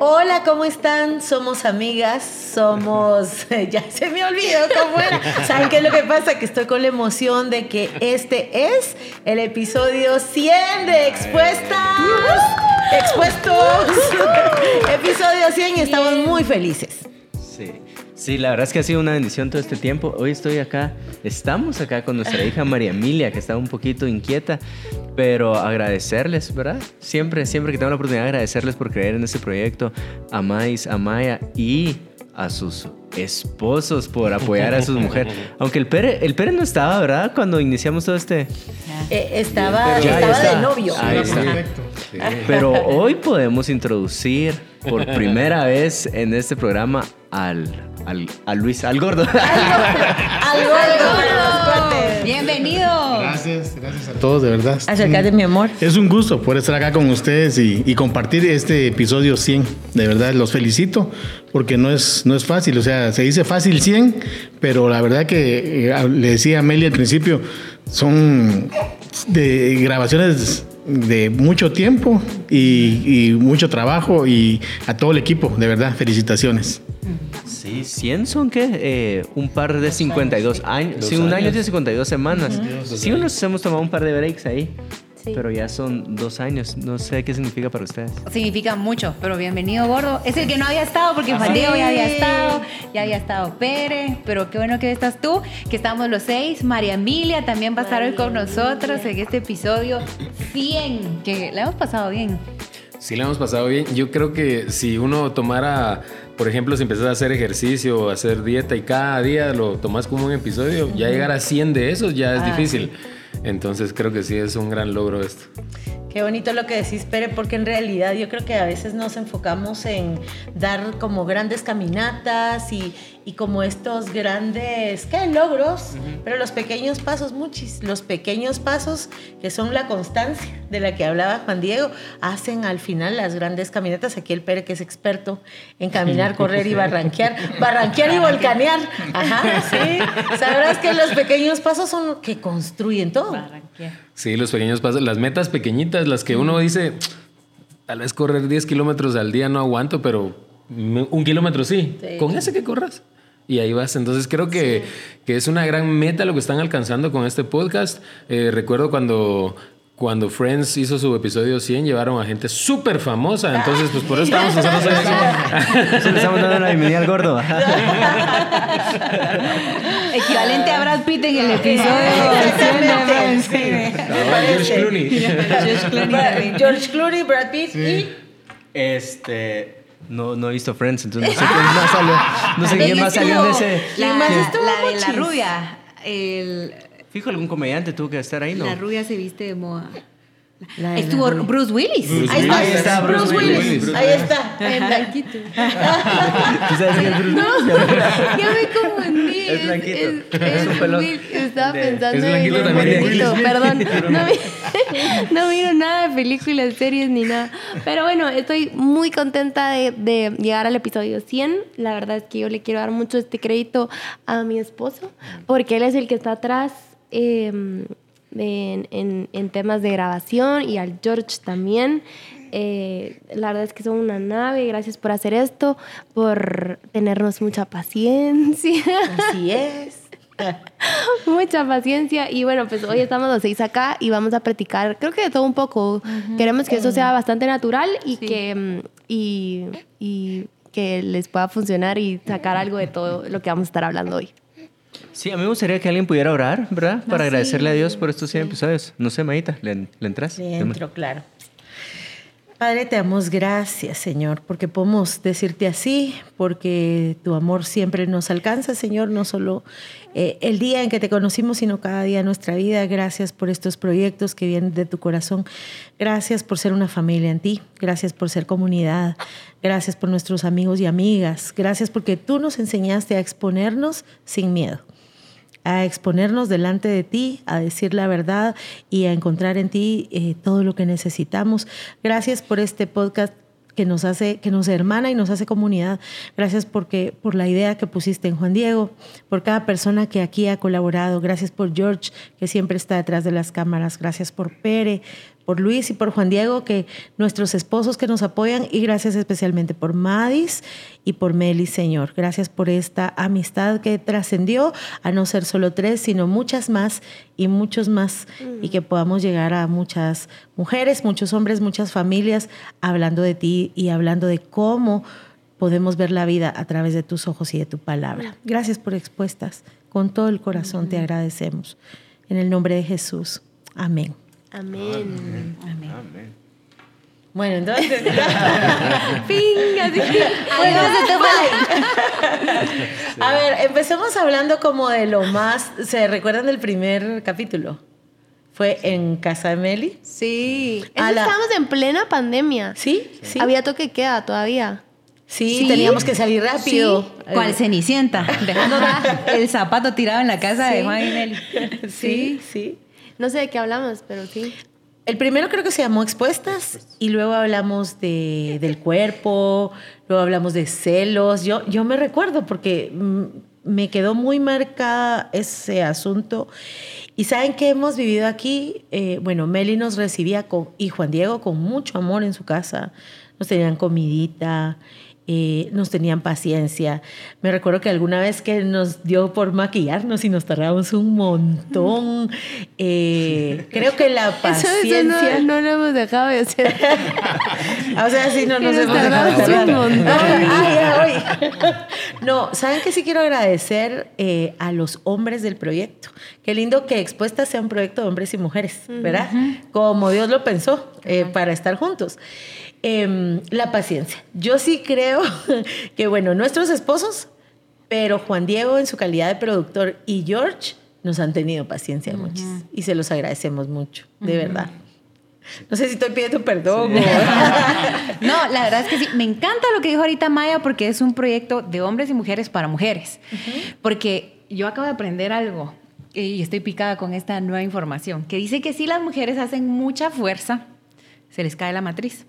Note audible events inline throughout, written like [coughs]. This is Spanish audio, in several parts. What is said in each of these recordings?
Hola, ¿cómo están? Somos amigas, somos... [laughs] Ya se me olvidó cómo era. ¿Saben qué es lo que pasa? Que estoy con la emoción de que este es el episodio 100 de Expuestas. Expuestos. [laughs] episodio 100 y estamos muy felices. Sí. La verdad es que ha sido una bendición todo este tiempo. Hoy estoy acá, estamos acá con nuestra hija María Emilia, que estaba un poquito inquieta, pero agradecerles, ¿verdad? Siempre, siempre que tengo la oportunidad de agradecerles por creer en este proyecto, a Mais, a Maya y a sus esposos por apoyar a su mujer. [laughs] Aunque el Pere, el Pere no estaba, ¿verdad? Cuando iniciamos todo este... Eh, estaba estaba de novio. Ahí está. Pero hoy podemos introducir por primera [laughs] vez en este programa al al, a Luis, al gordo. al [laughs] gordo. Bienvenido. Gracias, gracias a todos, de verdad. Acércate, mi amor. Es un gusto poder estar acá con ustedes y, compartir este episodio 100. De verdad, los felicito porque no es, no es fácil. O sea, se dice fácil 100, pero la verdad que eh, le decía a Amelia al principio, son de grabaciones de mucho tiempo y, mucho trabajo y a todo el equipo, de verdad, felicitaciones. Sí, 100 son qué? Eh, un par de 52 años. Sí, un año de 52 semanas. Sí, nos hemos tomado un par de breaks ahí. Pero ya son dos años. No sé qué significa para ustedes. Significa mucho, pero bienvenido, Gordo. Es el que no había estado porque Juan Diego ya había estado, ya había estado Pérez, pero qué bueno que estás tú, que estamos los seis. María Emilia también va a estar hoy con nosotros en este episodio 100, que le hemos pasado bien. Sí, le hemos pasado bien. Yo creo que si uno tomara, por ejemplo, si empezás a hacer ejercicio o hacer dieta y cada día lo tomas como un episodio, ya llegar a 100 de esos ya es ah, difícil. Entonces creo que sí es un gran logro esto. Qué bonito lo que decís, Pere, porque en realidad yo creo que a veces nos enfocamos en dar como grandes caminatas y, y como estos grandes, ¿qué? Logros, pero los pequeños pasos, muchis, los pequeños pasos que son la constancia de la que hablaba Juan Diego, hacen al final las grandes caminatas. Aquí el Pere, que es experto en caminar, [laughs] correr y barranquear, barranquear y [laughs] volcanear. Ajá, sí. Sabrás que los pequeños pasos son los que construyen todo. Sí, los pequeños pasos, las metas pequeñitas, las que uno dice, tal vez correr 10 kilómetros al día no aguanto, pero un kilómetro sí. Con ese que corras. Y ahí vas. Entonces creo que, que, es una gran meta lo que están alcanzando con este podcast. Eh, recuerdo cuando cuando Friends hizo su episodio 100, llevaron a gente súper famosa. Entonces, pues por eso estamos [laughs] nosotros le estamos dando la bienvenida al gordo. [laughs] [laughs] Equivalente a Brad Pitt en el episodio George Clooney. George Clooney. George Clooney, Brad Pitt y... Este... No, no he visto Friends, entonces no sé quién más [laughs] salió. No sé quién más salió en ese. La, la de la rubia. El, Fijo, algún comediante tuvo que estar ahí, ¿no? La rubia se viste de moda. Estuvo Bruce Willis. ahí, está, Bruce, Willis. Ahí está, en blanquito. [laughs] ¿Tú sabes quién es Bruce No, yo me confundí. Es blanquito. Es, es, un pelón. Estaba pensando es en blanquito [laughs] Perdón, no, no miro [laughs] nada de películas, series ni nada. Pero bueno, estoy muy contenta de, de llegar al episodio 100. La verdad es que yo le quiero dar mucho este crédito a mi esposo, porque él es el que está atrás. Eh, en, en, temas de grabación y al George también. Eh, la verdad es que son una nave. Gracias por hacer esto, por tenernos mucha paciencia. Así es. [laughs] mucha paciencia. Y bueno, pues hoy estamos los seis acá y vamos a practicar, creo que de todo un poco. Queremos que eso sea bastante natural y que. Mm, y, y que les pueda funcionar y sacar algo de todo lo que vamos a estar hablando hoy. Sí, a mí me gustaría que alguien pudiera orar, ¿verdad? Para agradecerle a Dios por estos 100 episodios. No sé, Maíta, ¿le, le entras? Le entro, claro. Padre, te damos gracias, Señor, porque podemos decirte así, porque tu amor siempre nos alcanza, Señor, no solo eh, el día en que te conocimos, sino cada día de nuestra vida. Gracias por estos proyectos que vienen de tu corazón. Gracias por ser una familia en ti. Gracias por ser comunidad. Gracias por nuestros amigos y amigas. Gracias porque tú nos enseñaste a exponernos sin miedo a exponernos delante de ti, a decir la verdad y a encontrar en ti eh, todo lo que necesitamos. Gracias por este podcast que nos hace, que nos hermana y nos hace comunidad. Gracias porque, por la idea que pusiste en Juan Diego, por cada persona que aquí ha colaborado. Gracias por George, que siempre está detrás de las cámaras. Gracias por Pere, por Luis y por Juan Diego, que nuestros esposos que nos apoyan y gracias especialmente por Madis y por Meli, Señor. Gracias por esta amistad que trascendió a no ser solo tres, sino muchas más y muchos más y que podamos llegar a muchas mujeres, muchos hombres, muchas familias hablando de ti y hablando de cómo podemos ver la vida a través de tus ojos y de tu palabra. Gracias por expuestas. Con todo el corazón te agradecemos. En el nombre de Jesús. Amén. Amén. Amén. Bueno, entonces. [laughs] fin, así que. A ver, empecemos hablando como de lo más. ¿Se recuerdan del primer capítulo? Fue en casa de Meli. Sí. La- Estábamos en plena pandemia. Sí, sí. Había toque de queda todavía. Sí, Sí. teníamos que salir rápido. ¿Cuál cenicienta? [laughs] Dejando el zapato tirado en la casa de Sí. Juan y Nelly. Sí, sí. No sé de qué hablamos, pero sí. El primero creo que se llamó Expuestas y luego hablamos de, del cuerpo, luego hablamos de celos. Yo, yo me recuerdo porque mm, me quedó muy marcada ese asunto. Y saben que hemos vivido aquí, Eh, bueno, Meli nos recibía con, y Juan Diego con mucho amor en su casa. Nos tenían comidita, eh, nos tenían paciencia. Me recuerdo que alguna vez que nos dio por maquillarnos y nos tardamos un montón. Eh, [laughs] creo que la paciencia... eso no, no lo hemos dejado de hacer. [laughs] O sea, sí, no nos Que nos hemos dejado un montón. [laughs] Ay, ay, ay. No, ¿saben qué sí quiero agradecer eh, a los hombres del proyecto? Qué lindo que Expuesta sea un proyecto de hombres y mujeres, ¿verdad? Como Dios lo pensó, eh, para estar juntos. Em, la paciencia. Yo sí creo [laughs] que, bueno, nuestros esposos, pero Juan Diego en su calidad de productor y George nos han tenido paciencia muchis y se los agradecemos mucho, de verdad. No sé si estoy pidiendo perdón. o- [laughs] No, la verdad es que sí. Me encanta lo que dijo ahorita Maya porque es un proyecto de hombres y mujeres para mujeres. Porque yo acabo de aprender algo y estoy picada con esta nueva información que dice que si las mujeres hacen mucha fuerza, se les cae la matriz.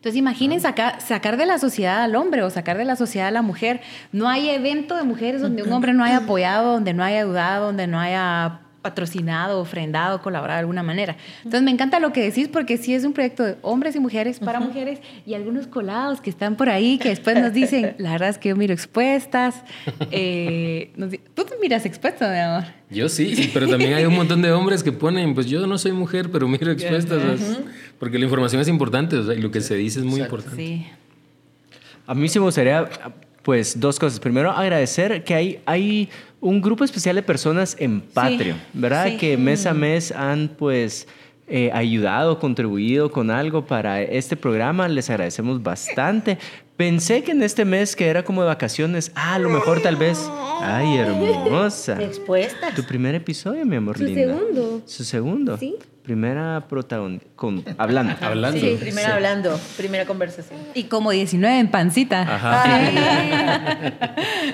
Entonces imaginen sacar, sacar de la sociedad al hombre o sacar de la sociedad a la mujer. No hay evento de mujeres donde un hombre no haya [clears throat] apoyado, donde no haya ayudado, donde no haya patrocinado, ofrendado, colaborado de alguna manera. Entonces me encanta lo que decís porque sí es un proyecto de hombres y mujeres para mujeres y algunos colados que están por ahí que después nos dicen, [laughs] la verdad es que yo miro expuestas. Eh, nos Tú te miras expuestas, mi amor. Yo sí, pero también hay un montón de hombres que ponen, pues yo no soy mujer, pero miro expuestas, porque la información es importante, o sea, y lo que se dice es muy importante. Sí. A mí sí me gustaría, pues, dos cosas. Primero, agradecer que hay, hay un grupo especial de personas en Patreon, ¿verdad? sí. Que mes a mes han, pues, eh, ayudado, contribuido con algo para este programa. Les agradecemos bastante. Pensé que en este mes, que era como de vacaciones, ah, a lo mejor tal vez. Ay, hermosa. Expuesta. Tu primer episodio, mi amor Su linda. segundo. Su segundo. Sí. Primera protagonista. Hablando. [laughs] Hablando. Sí, primera hablando, primera conversación. Y como 19 en pancita. Ajá.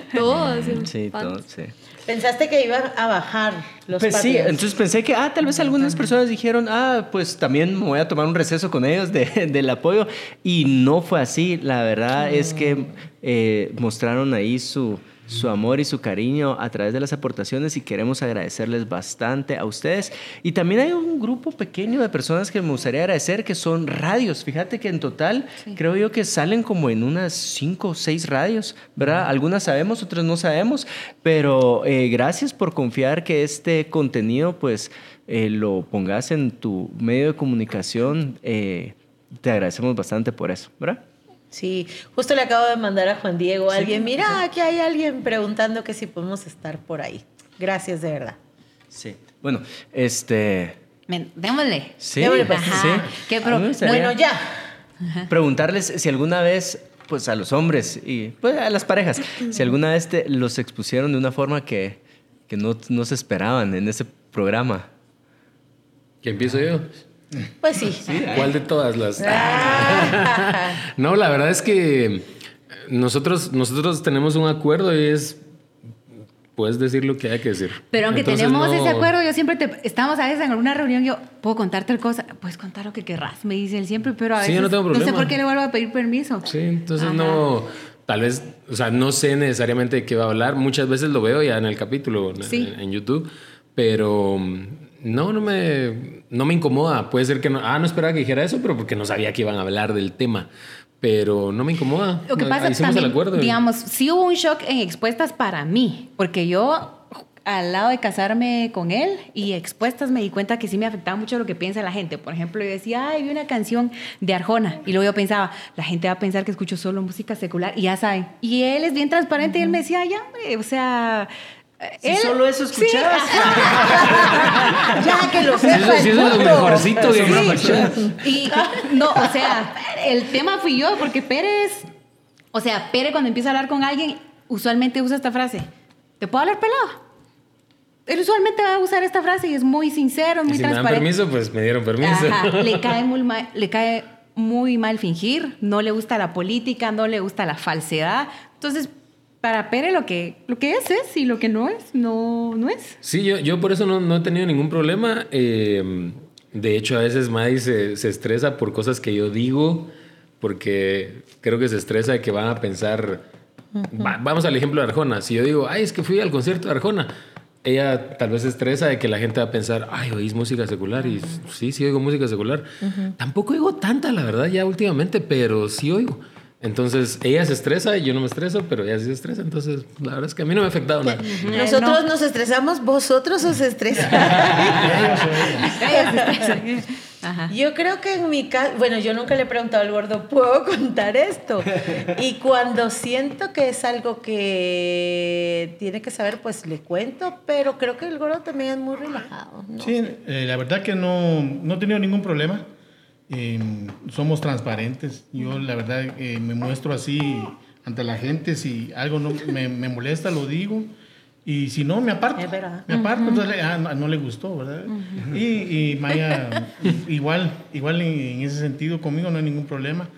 [laughs] Todos. Sí, todo, sí. ¿Pensaste que iban a bajar los Pues sí, entonces pensé que, ah, tal vez algunas personas dijeron, ah, pues también me voy a tomar un receso con ellos de- [laughs] del apoyo. Y no fue así. La verdad es que eh, mostraron ahí su, su amor y su cariño a través de las aportaciones y queremos agradecerles bastante a ustedes. Y también hay un grupo pequeño de personas que me gustaría agradecer que son radios. Fíjate que en total creo yo que salen como en unas cinco o seis radios, ¿verdad? Algunas sabemos, otras no sabemos, pero eh, gracias por confiar que este contenido pues eh, lo pongas en tu medio de comunicación. eh, te agradecemos bastante por eso, ¿verdad? Sí, justo le acabo de mandar a Juan Diego a alguien, mira, aquí hay alguien preguntando que si podemos estar por ahí. Gracias, de verdad. Sí. Bueno, este... Men- démosle. Sí, Démosle, pues. Ajá. sí. ¿Qué A pro- mí me gustaría Bueno, ya. Preguntarles si alguna vez, pues a los hombres y pues a las parejas, si alguna vez te los expusieron de una forma que, que no, no se esperaban en ese programa. ¿Que empiezo yo? Pues sí. ¿Cuál de todas las? [laughs] no, la verdad es que nosotros, nosotros tenemos un acuerdo y es, puedes decir lo que hay que decir. Pero aunque Entonces, tenemos no- ese acuerdo, yo siempre te... Estamos a veces en alguna reunión, yo puedo contarte cosa, puedes contar lo que querrás, me dice él siempre, pero a Sí, veces yo no tengo sé problema. por qué le vuelvo a pedir permiso. Sí, entonces Ajá. no, tal vez, o sea, no sé necesariamente de qué va a hablar. Muchas veces lo veo ya en el capítulo en, Sí. en- en YouTube, pero No, no me, no me incomoda. Puede ser que no. Ah, no esperaba que dijera eso, pero porque no sabía que iban a hablar del tema. Pero no me incomoda. Lo que pasa Hicimos también, el acuerdo. digamos, sí hubo un shock en expuestas para mí, porque yo al lado de casarme con él y expuestas me di cuenta que sí me afectaba mucho lo que piensa la gente. Por ejemplo, yo decía, ay, vi una canción de Arjona. Y luego yo pensaba, la gente va a pensar que escucho solo música secular. Y ya saben. Y él es bien transparente y él me decía, ya, hombre, o sea... Si él- solo eso Sí, escuchabas. [laughs] ya que lo Sí, eso sepa sí es lo mejorcito que Sí. escuchas. Y no, o sea, el tema fui yo, porque Pérez, o sea, Pérez cuando empieza a hablar con alguien, usualmente usa esta frase, ¿te puedo hablar pelado? Él usualmente va a usar esta frase y es muy sincero, Y muy si me dan transparente. permiso, pues me dieron permiso. Ajá, le cae muy mal, le cae muy mal fingir, no le gusta la política, no le gusta la falsedad. Entonces, para Pérez lo que, lo que es es y lo que no es, no, no es. Sí, yo, yo por eso no, no he tenido ningún problema. Eh, de hecho, a veces Maddy se, se estresa por cosas que yo digo, porque creo que se estresa de que van a pensar. Va- vamos al ejemplo de Arjona. Si yo digo, ay, es que fui al concierto de Arjona, ella tal vez se estresa de que la gente va a pensar, ay, oís música secular. Y sí, sí oigo música secular. Tampoco oigo tanta, la verdad, ya últimamente, pero sí oigo. Entonces, ella se estresa y yo no me estreso, pero ella sí se estresa. Entonces, la verdad es que a mí no me ha afectado nada. Nosotros nos estresamos, vosotros os estresan. [laughs] Ajá. Yo creo que en mi caso, bueno, yo nunca le he preguntado al gordo, ¿puedo contar esto? Y cuando siento que es algo que tiene que saber, pues le cuento, pero creo que el gordo también es muy relajado. ¿no? Sí, eh, la verdad que no, no he tenido ningún problema. Eh, somos transparentes. Yo la verdad eh, me muestro así ante la gente. Si algo no me, me molesta, lo digo. Y si no, me aparto. Es verdad. Me aparto, entonces ah, no, no le gustó, ¿verdad? y, y Maya, igual, igual en, en ese sentido, conmigo no hay ningún problema.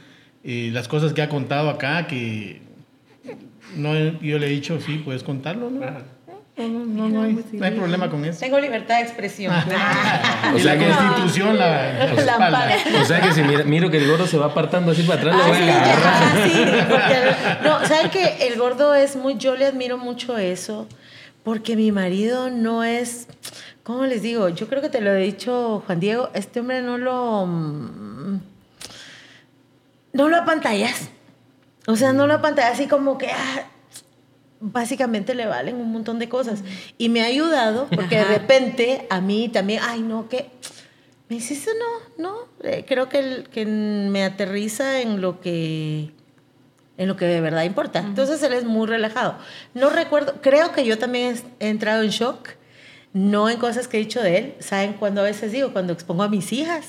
Eh, las cosas que ha contado acá, que no, yo le he dicho, sí, puedes contarlo, ¿no? No, no, no, no hay, no hay problema con eso. Tengo libertad de expresión. [laughs] O sea la que- constitución la, la La respalda. O sea que si mira- miro que el gordo se va apartando así para atrás, lo Ah, voy sí, a agarrar. ajá, sí, porque- no, [laughs] ¿saben que El gordo es muy, yo le admiro mucho eso, porque mi marido no es, ¿cómo les digo? Yo creo que te lo he dicho, Juan Diego, este hombre no lo, mm, no lo apantallas. O sea, no lo apantallas así como que, ah, básicamente le valen un montón de cosas. Y me ha ayudado, porque de Ajá. repente a mí también, ay, no, que me hiciste, no, no, eh, creo que, el- que me aterriza en lo que en lo que de verdad importa. Entonces él es muy relajado. No recuerdo, creo que yo también he he entrado en shock, no en cosas que he dicho de él. ¿Saben cuando a veces digo? Cuando expongo a mis hijas,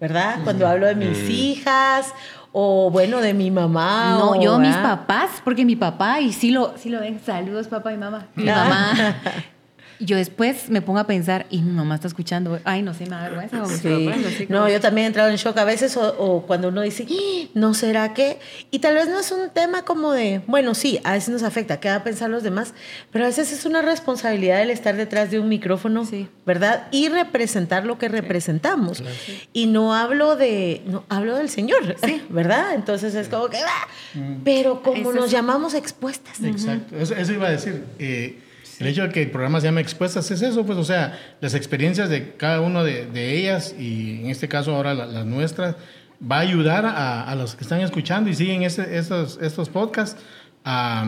¿verdad? Cuando hablo de mis hijas o bueno, de mi mamá. No, o, yo mis papás, porque mi papá, y sí lo, sí lo ven, saludos papá y mamá. Mi Ah. mamá. [laughs] Yo después me pongo a pensar, y mi mamá está escuchando, ay, no sé, me da vergüenza. Sí. como- No, yo también he entrado en shock a veces o, o cuando uno dice, "Ah, ¿no será que? Y tal vez no es un tema como de, bueno, sí, a veces nos afecta, qué va a pensar los demás, pero a veces es una responsabilidad el estar detrás de un micrófono, Sí. ¿verdad? Y representar lo que representamos. Y no hablo de, no, hablo del Señor, [laughs] ¿verdad? Entonces es como que, "Ah", pero como Eso nos llamamos expuestas. Exacto, eso, eso iba a decir. Eh, el hecho de que el programa se llame Expuestas es eso, pues, o sea, las experiencias de cada una de, de ellas, y en este caso ahora la- las nuestras, va a ayudar a, a los que están escuchando y siguen este- estos, estos podcasts a,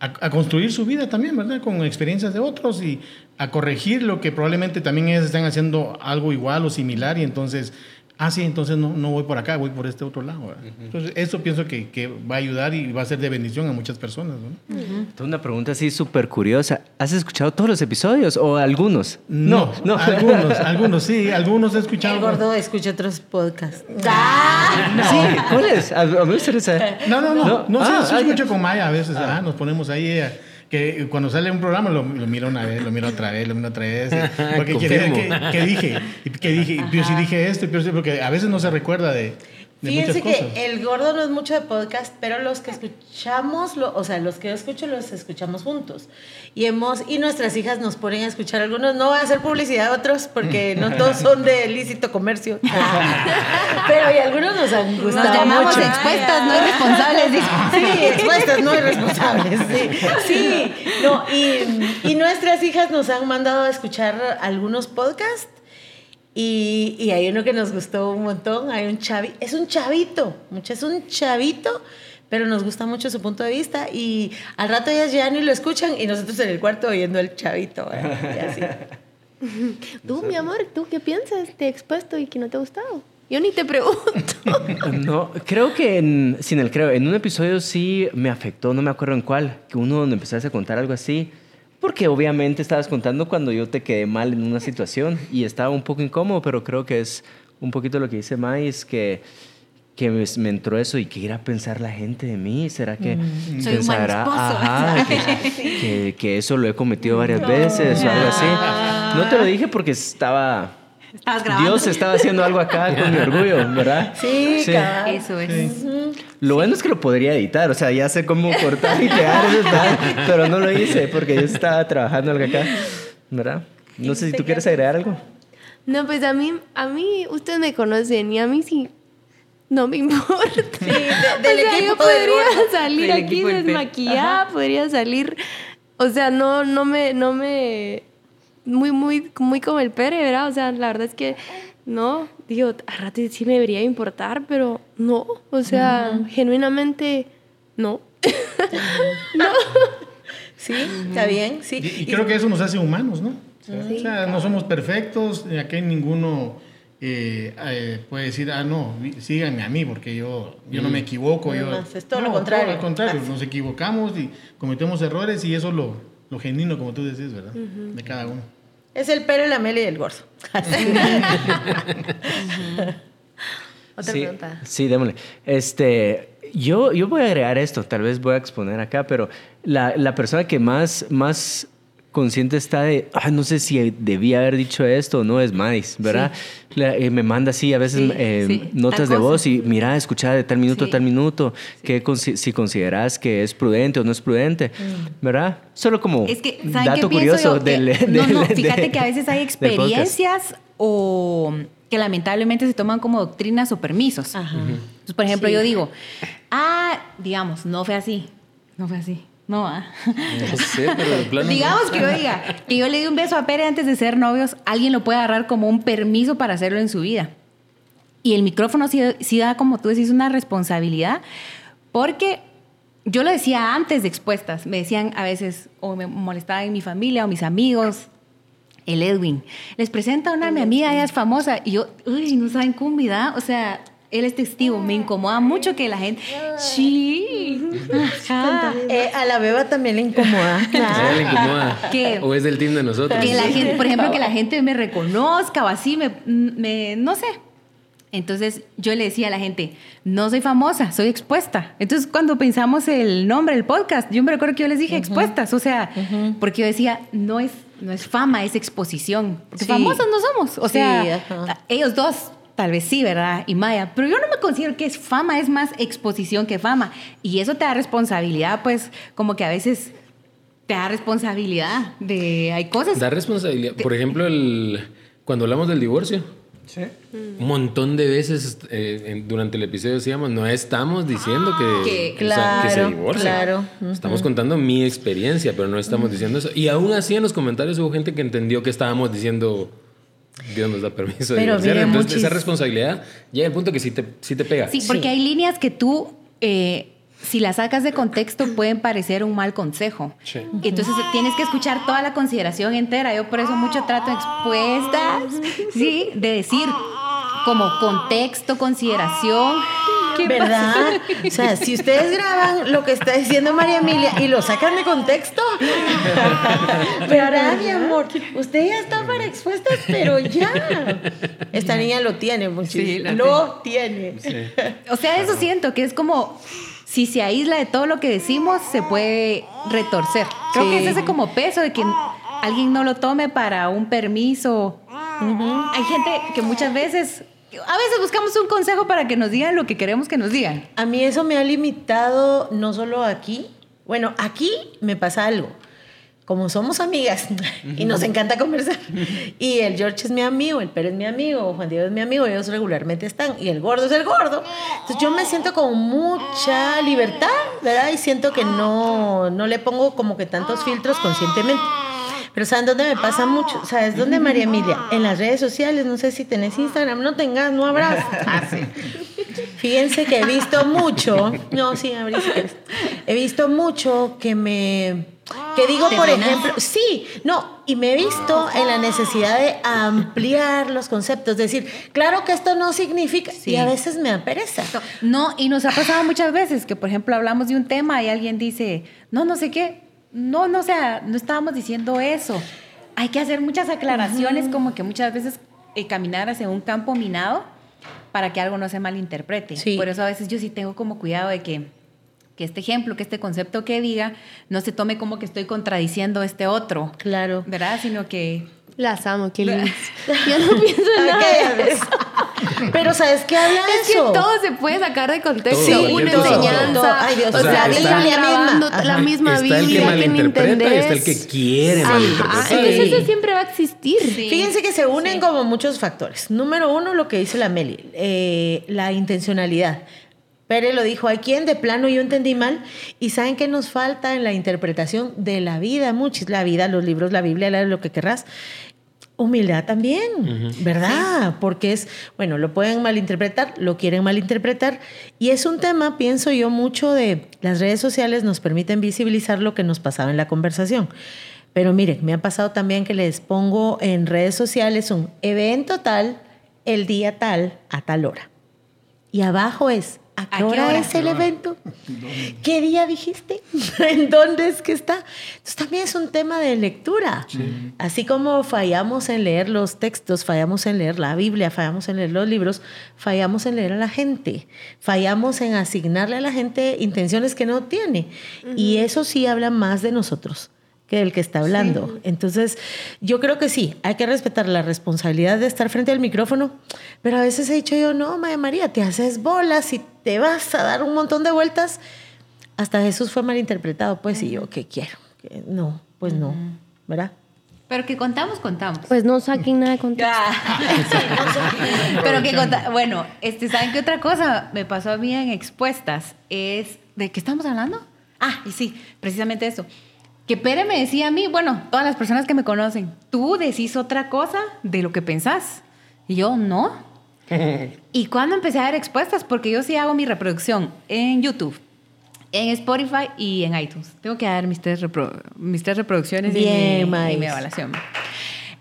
a- construir su vida también, ¿verdad? Con experiencias de otros y a corregir lo que probablemente también ellos están haciendo algo igual o similar y entonces, ah, sí, entonces no, no voy por acá, voy por este otro lado. ¿verdad? Entonces, eso pienso que, que va a ayudar y va a ser de bendición a muchas personas, ¿no? Tengo una pregunta así súper curiosa. ¿Has escuchado todos los episodios o algunos? No, [laughs] algunos, algunos, sí, algunos he escuchado. El gordo escucha otros podcasts. [laughs] ¡Ah! Sí, ¿cuáles? A, mí me gustaría saber. No, no, no, no, sí, Ah, sí ah, escucho con Maya a veces, ah, nos ponemos ahí, eh, que cuando sale un programa lo, lo miro una vez, lo miro otra vez, lo miro otra vez, [laughs] porque quiere. ¿qué, qué dije? ¿Y ¿Qué dije? Y Yo sí dije esto, y yo sí, porque a veces no se recuerda de... Fíjense que el gordo no es mucho de podcast, pero los que escuchamos, o sea, los que yo escucho los escuchamos juntos. Y hemos y nuestras hijas nos ponen a escuchar algunos, no voy a hacer publicidad a otros porque no [laughs] todos son de lícito comercio. [laughs] pero y algunos nos han gustado Nos llamamos expuestas, no irresponsables. [laughs] sí, expuestas, no irresponsables. Sí, sí. No, y, y nuestras hijas nos han mandado a escuchar algunos podcasts y, y, hay uno que nos gustó un montón, hay un chavito, es un chavito, es un chavito, pero nos gusta mucho su punto de vista y al rato ellas ya ni lo escuchan y nosotros en el cuarto oyendo el chavito. [laughs] Tú, mi amor, ¿tú qué piensas de expuesto y que no te ha gustado? Yo ni te pregunto. [laughs] No, creo que en, sin el creo, en un episodio sí me afectó, no me acuerdo en cuál, que uno donde empezaste a contar algo así porque obviamente estabas contando cuando yo te quedé mal en una situación y estaba un poco incómodo, pero creo que es un poquito lo que dice Mais, que, que me, entró eso y que irá a pensar la gente de mí. ¿Será que mm. pensará ajá, [laughs] que, que, eso lo he cometido varias veces o algo así? No te lo dije porque estaba... Dios estaba haciendo algo acá [laughs] con mi orgullo, ¿verdad? Sí, sí. eso es. Lo bueno es que lo podría editar, o sea, ya sé cómo cortar y eso, [laughs] pero no lo hice porque yo estaba trabajando algo acá, ¿verdad? No sé si tú quieres agregar algo. No, pues a mí, a mí, ustedes me conocen y a mí sí no me [laughs] importa. Sí, del equipo yo podría salir aquí desmaquillada, podría salir, o sea, no, no me, no me, muy, muy, muy como el Pere, ¿verdad? O sea, la verdad es que no, digo, a rato sí me debería importar, pero no, o sea, genuinamente no. [laughs] no. Sí, está bien, sí. Y, creo que eso nos hace humanos, ¿no? O sea, no somos perfectos, aquí ninguno eh, eh, puede decir, ah, no, síganme a mí porque yo, yo no me equivoco. yo, es todo lo contrario. Todo lo contrario, nos equivocamos y cometemos errores y eso es lo, lo genuino, como tú decís, ¿verdad? De cada uno. Es el pelo, la mele y el gordo. [laughs] Otra pregunta. Sí, démosle. Este, yo, yo voy a agregar esto, tal vez voy a exponer acá, pero la, la persona que más, más consciente está de, ah, no sé si debía haber dicho esto o no, es Mais, ¿verdad? Eh, me manda así a veces eh, notas de voz y mira, escucha de tal minuto a tal minuto, que si consideras que es prudente o no es prudente, mm. ¿verdad? Solo como es que, dato curioso del, No, no, fíjate que a veces hay experiencias o que lamentablemente se toman como doctrinas o permisos. Entonces, por ejemplo, yo digo, ah, digamos, no fue así, no fue así. No, ¿ah? no sé, pero de plano Digamos que yo diga que yo le di un beso a Pere antes de ser novios, alguien lo puede agarrar como un permiso para hacerlo en su vida. Y el micrófono sí, da, como tú decís, una responsabilidad, porque yo lo decía antes de expuestas, me decían a veces, o me molestaba en mi familia o mis amigos, el Edwin, les presenta a una mi amiga, ella es famosa, y yo, uy, no saben cómo me o sea, él es testigo. Me incomoda mucho que la gente. Sí. Eh, a la beba también le incomoda. [laughs] le incomoda. o es del team de nosotros. Que la gente, por ejemplo, que la gente me reconozca o así, me, me, no sé. Entonces yo le decía a la gente, no soy famosa, soy expuesta. Entonces cuando pensamos el nombre del podcast, yo me recuerdo que yo les dije expuestas, o sea, porque yo decía, no es, no es fama, es exposición. Porque famosos no somos. O sea, ellos dos Tal vez sí, ¿verdad? Y Maya. Pero yo no me considero que es fama, es más exposición que fama. Y eso te da responsabilidad, pues, como que a veces te da responsabilidad de. Hay cosas. Da responsabilidad. Por ejemplo, el, cuando hablamos del divorcio. Sí. Un montón de veces eh, durante el episodio decíamos, no estamos diciendo que, que, se divorcia. Claro. Estamos contando mi experiencia, pero no estamos diciendo eso. Y aún así en los comentarios hubo gente que entendió que estábamos diciendo Dios nos da permiso de Entonces, esa responsabilidad llega al punto que sí te, sí te pega. Sí, porque hay líneas que tú, eh, si las sacas de contexto, pueden parecer un mal consejo. Sí. Entonces, tienes que escuchar toda la consideración entera. Yo por eso mucho trato expuestas, ¿sí? De decir como contexto, consideración ¿Verdad? O sea, si ustedes graban lo que está diciendo María Emilia y lo sacan de contexto, [laughs] ¿verdad, mi amor? Usted ya está para expuestas, pero ya. Esta niña lo tiene, muchísimo. lo tiene. O sea, eso siento que es como si se aísla de todo lo que decimos, se puede retorcer. Creo que es ese como peso de que alguien no lo tome para un permiso. Hay gente que muchas veces A veces buscamos un consejo para que nos digan lo que queremos que nos digan. A mí eso me ha limitado no solo aquí. Bueno, aquí me pasa algo. Como somos amigas [laughs] y nos encanta conversar, [laughs] y el George es mi amigo, el Pérez es mi amigo, Juan Diego es mi amigo, ellos regularmente están, y el gordo es el gordo. Entonces yo me siento con mucha libertad, ¿verdad? Y siento que no, no le pongo como que tantos filtros conscientemente. Pero ¿saben dónde me pasa mucho? ¿Sabes dónde, María Emilia? En las redes sociales, no sé si tenés Instagram, no tengas, no habrás. [laughs] Ah, sí. Fíjense que he visto mucho, no, sí, abrí. He visto mucho que me, que digo, por ejemplo, sí, no, y me he visto en la necesidad de ampliar los conceptos, decir, claro que esto no significa, y a veces me da pereza. No, y nos ha pasado muchas veces que, por ejemplo, hablamos de un tema y alguien dice, no, no sé qué, no, no, o sea, no estábamos diciendo eso. Hay que hacer muchas aclaraciones, como que muchas veces eh, caminar hacia un campo minado para que algo no se malinterprete. Por eso a veces yo sí tengo como cuidado de que, que este ejemplo, que este concepto que diga, no se tome como que estoy contradiciendo este otro. Claro. ¿Verdad? Sino que las amo, qué [laughs] lindas. Yo no pienso en nada de eso. [laughs] Pero ¿sabes qué habla es eso? que todo se puede sacar de contexto. Sí, una enseñanza. Ay, Dios. O, sea, la Biblia misma. La misma está Biblia el que malinterpreta y está el que quiere malinterpretar. Entonces eso siempre va a existir. Fíjense que se unen como muchos factores. Número uno, lo que dice la Meli, eh, la intencionalidad. Pérez lo dijo, hay quien de plano yo entendí mal y saben que nos falta en la interpretación de la vida, muchis, la vida, los libros, la Biblia, lo que querrás, humildad también, ¿verdad? Porque es, bueno, lo pueden malinterpretar, lo quieren malinterpretar y es un tema, pienso yo, mucho de las redes sociales nos permiten visibilizar lo que nos pasaba en la conversación. Pero miren, me ha pasado también que les pongo en redes sociales un evento tal, el día tal, a tal hora. Y abajo es ¿A qué, hora, es el evento? ¿Qué día dijiste? [laughs] ¿En dónde es que está? Entonces también es un tema de lectura. Así como fallamos en leer los textos, fallamos en leer la Biblia, fallamos en leer los libros, fallamos en leer a la gente, fallamos en asignarle a la gente intenciones que no tiene. Y eso sí habla más de nosotros que el que está hablando. Entonces, yo creo que sí, hay que respetar la responsabilidad de estar frente al micrófono, pero a veces he dicho yo, no, María María, te haces bolas y te vas a dar un montón de vueltas. Hasta Jesús fue malinterpretado, pues, y yo, ¿qué quiero? No, pues no, ¿verdad? Pero que contamos, contamos. Pues no saquen nada de contexto. [laughs] Pero que contamos. Bueno, este, ¿saben qué otra cosa me pasó a mí en expuestas? Es, ¿de qué estamos hablando? Ah, y sí, precisamente eso que Pere me decía a mí, bueno, todas las personas que me conocen, tú decís otra cosa de lo que pensás. Y yo, no. [laughs] y cuando empecé a ver expuestas, porque yo sí hago mi reproducción en YouTube, en Spotify y en iTunes. Tengo que dar mis tres, mis tres reproducciones Bien, y, mi, y mi evaluación.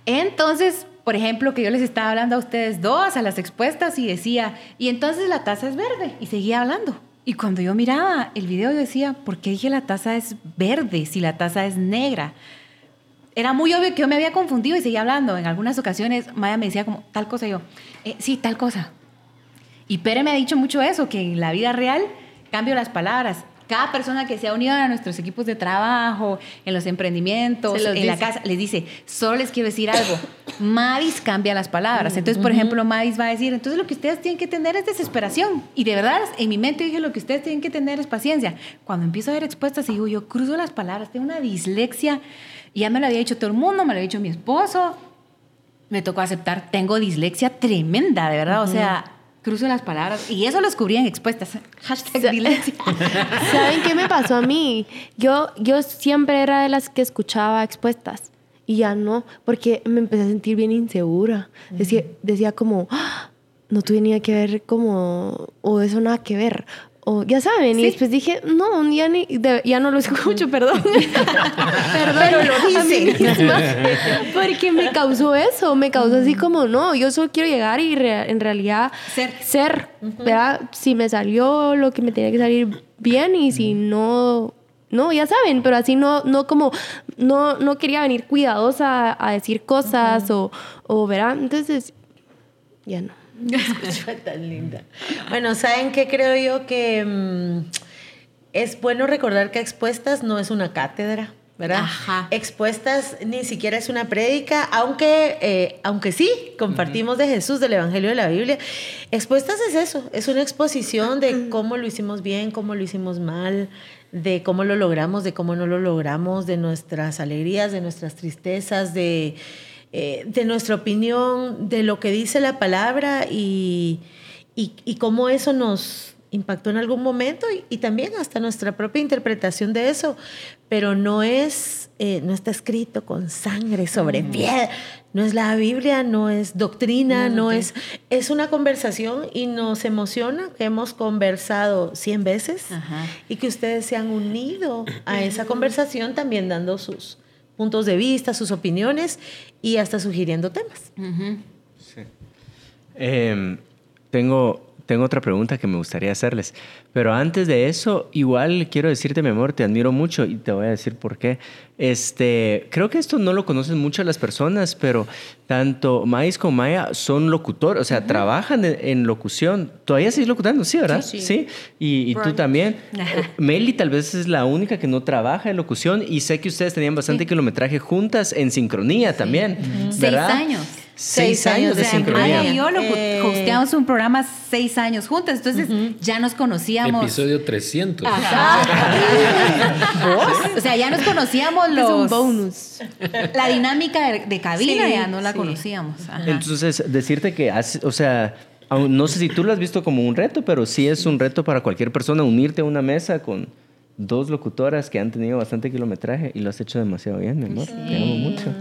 Entonces, por ejemplo, que yo les estaba hablando a ustedes dos, a las expuestas, y decía, y entonces la taza es verde, y seguía hablando. Y cuando yo miraba el video, yo decía, ¿por qué dije la taza es verde si la taza es negra? Era muy obvio que yo me había confundido y seguía hablando. En algunas ocasiones Maya me decía como tal cosa y yo, eh, sí, tal cosa. Y Pere me ha dicho mucho eso, que en la vida real cambio las palabras cada persona que se ha unido a nuestros equipos de trabajo, en los emprendimientos, en la casa, les dice, solo les quiero decir algo. Madis cambia las palabras. Entonces, por ejemplo, Madis va a decir, entonces lo que ustedes tienen que tener es desesperación. Y de verdad, en mi mente dije, lo que ustedes tienen que tener es paciencia. Cuando empiezo a ver expuestas, digo, yo cruzo las palabras, tengo una dislexia. Y ya me lo había dicho todo el mundo, me lo había dicho mi esposo. Me tocó aceptar, tengo dislexia tremenda, de verdad. O sea, cruzo las palabras. Y eso lo descubrí en expuestas. [laughs] Hashtag [laughs] ¿Saben qué me pasó a mí? Yo, yo siempre era de las que escuchaba expuestas. Y ya no, porque me empecé a sentir bien insegura. Decía, decía como, ah, no tuve que ver como, o eso nada que ver o ya saben, y después dije, no, ya, ni, ya no lo escucho, [laughs] perdón. [laughs] perdón, pero lo hice. [laughs] porque me causó eso, me causó así como, no, yo solo quiero llegar y en realidad ser, ser ¿verdad? Si me salió lo que me tenía que salir bien y si no, no, ya saben, pero así no, no como, no, no quería venir cuidadosa a, decir cosas o, o, ¿verdad? Entonces, ya no. [laughs] tan linda. Bueno, ¿saben qué creo yo? Que mm, es bueno recordar que Expuestas no es una cátedra. ¿verdad? Expuestas ni siquiera es una prédica, aunque, eh, aunque sí, compartimos de Jesús, del Evangelio de la Biblia. Expuestas es eso, es una exposición de cómo lo hicimos bien, cómo lo hicimos mal, de cómo lo logramos, de cómo no lo logramos, de nuestras alegrías, de nuestras tristezas, de, eh, de nuestra opinión, de lo que dice la palabra y, y, cómo eso nos impactó en algún momento y, también hasta nuestra propia interpretación de eso, pero no es, eh, no está escrito con sangre sobre piedra, no es la Biblia, no es doctrina, no, es, es una conversación y nos emociona que hemos conversado 100 veces y que ustedes se han unido a esa conversación también dando sus puntos de vista, sus opiniones y hasta sugiriendo temas. sí. Em, tengo tengo otra pregunta que me gustaría hacerles. Pero antes de eso, igual quiero decirte, mi amor, te admiro mucho y te voy a decir por qué. Este, creo que esto no lo conocen mucho las personas, pero tanto Mais como Maya son locutores, o sea, trabajan en, locución. Todavía sigues locutando, sí, ¿verdad? Sí. ¿Sí? Y, tú también. [laughs] Meli tal vez es la única que no trabaja en locución y sé que ustedes tenían bastante kilometraje juntas en sincronía también. ¿verdad? Seis años. Seis, años, de sincronía. Maya y yo lo eh... hosteamos un programa seis años juntas, entonces ya nos conocíamos. Episodio 300. o sea, ya nos conocíamos los... Es un bonus. La dinámica de, cabina ya no la conocíamos. Entonces, decirte que, o sea, no sé si tú lo has visto como un reto, pero sí es un reto para cualquier persona unirte a una mesa con dos locutoras que han tenido bastante kilometraje y lo has hecho demasiado bien, mi amor. Te amo mucho.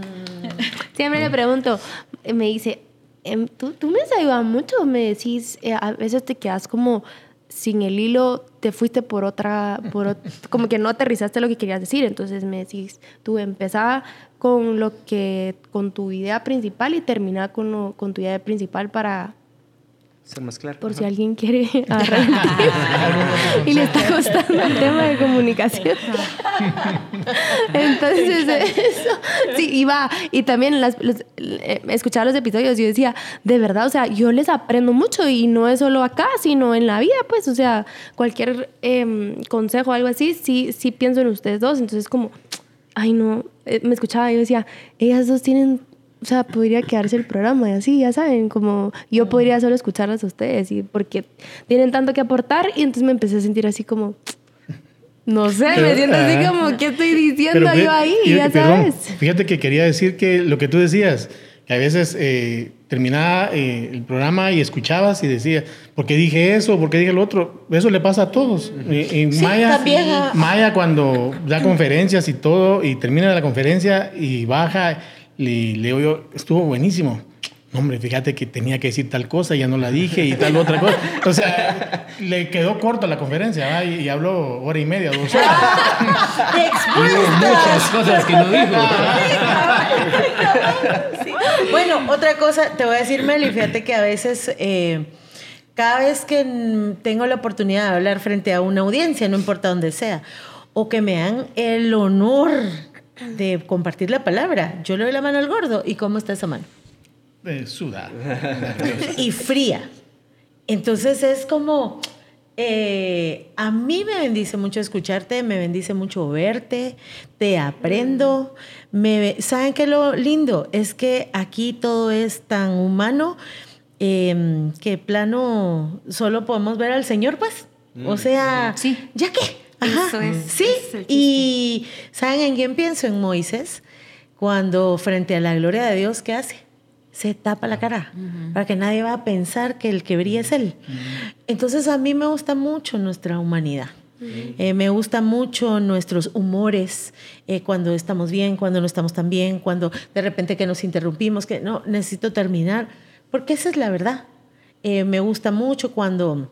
Siempre le pregunto, eh, me dice, em, ¿tú, tú me has ayudado mucho, me decís, eh, a veces te quedas como sin el hilo, te fuiste por otra, por [laughs] como que no aterrizaste lo que querías decir, entonces me decís, tú empezaba con lo que, con tu idea principal y termina con, con tu idea principal para ser más claro. Por si alguien quiere [laughs] agarrar y le está costando el tema de comunicación. Entonces, eso, sí, iba. Y también las, los, eh, escuchaba los episodios y yo decía, de verdad, o sea, yo les aprendo mucho y no es solo acá, sino en la vida, pues, o sea, cualquier eh, consejo o algo así, sí, sí pienso en ustedes dos. Entonces, como, ay, no, eh, me escuchaba y yo decía, ellas dos tienen sea, podría quedarse el programa y así, ya saben, como yo podría solo escucharlas a ustedes y porque tienen tanto que aportar y entonces me empecé a sentir así como, no sé, me siento así como, ¿qué estoy diciendo yo ahí? ya sabes. Fíjate que quería decir que lo que tú decías, que a veces eh, terminaba eh, el programa y escuchabas y decías, ¿por qué dije eso? ¿Por qué dije lo otro? Eso le pasa a todos. Y, Maya, Maya cuando da conferencias y todo y termina la conferencia y baja le, le yo, estuvo buenísimo. hombre, fíjate que tenía que decir tal cosa, ya no la dije y tal otra cosa. O sea, le quedó corta la conferencia y, habló hora y media, dos horas. muchas cosas que no dijo. Bueno, otra cosa, te voy a decir, Meli, fíjate que a veces... Eh, cada vez que tengo la oportunidad de hablar frente a una audiencia, no importa dónde sea, o que me dan el honor de compartir la palabra. Yo le doy la mano al gordo. ¿Y cómo está esa mano? Eh, sudada. [laughs] y fría. Entonces es como, eh, a mí me bendice mucho escucharte, me bendice mucho verte, te aprendo. Me, ¿Saben qué lo lindo? Es que aquí todo es tan humano em, que plano solo podemos ver al Señor, pues. O mm, sea, sí. ¿ya qué? Ajá, sí. y ¿saben en quién pienso? En Moisés, cuando frente a la gloria de Dios, ¿qué hace? Se tapa la cara para que nadie va a pensar que el que brilla es él. Entonces a mí me gusta mucho nuestra humanidad. Eh, me gusta mucho nuestros humores, eh, cuando estamos bien, cuando no estamos tan bien, cuando de repente que nos interrumpimos, que no, necesito terminar, porque esa es la verdad. Eh, me gusta mucho cuando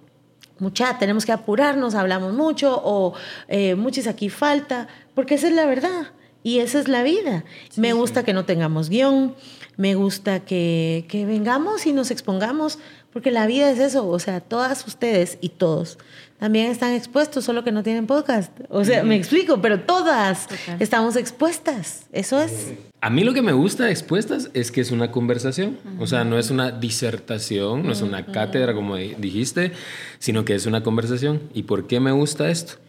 mucha, tenemos que apurarnos, hablamos mucho o eh, muchis aquí falta, porque esa es la verdad y esa es la vida. me gusta que no tengamos guion, me gusta que, que, vengamos y nos expongamos, porque la vida es eso, o sea, todas ustedes y todos también están expuestos, solo que no tienen podcast. O sea, me explico, pero todas estamos expuestas, eso es. A mí lo que me gusta de expuestas es que es una conversación, o sea, no es una disertación, no es una cátedra como dijiste, sino que es una conversación. ¿Y por qué me gusta esto?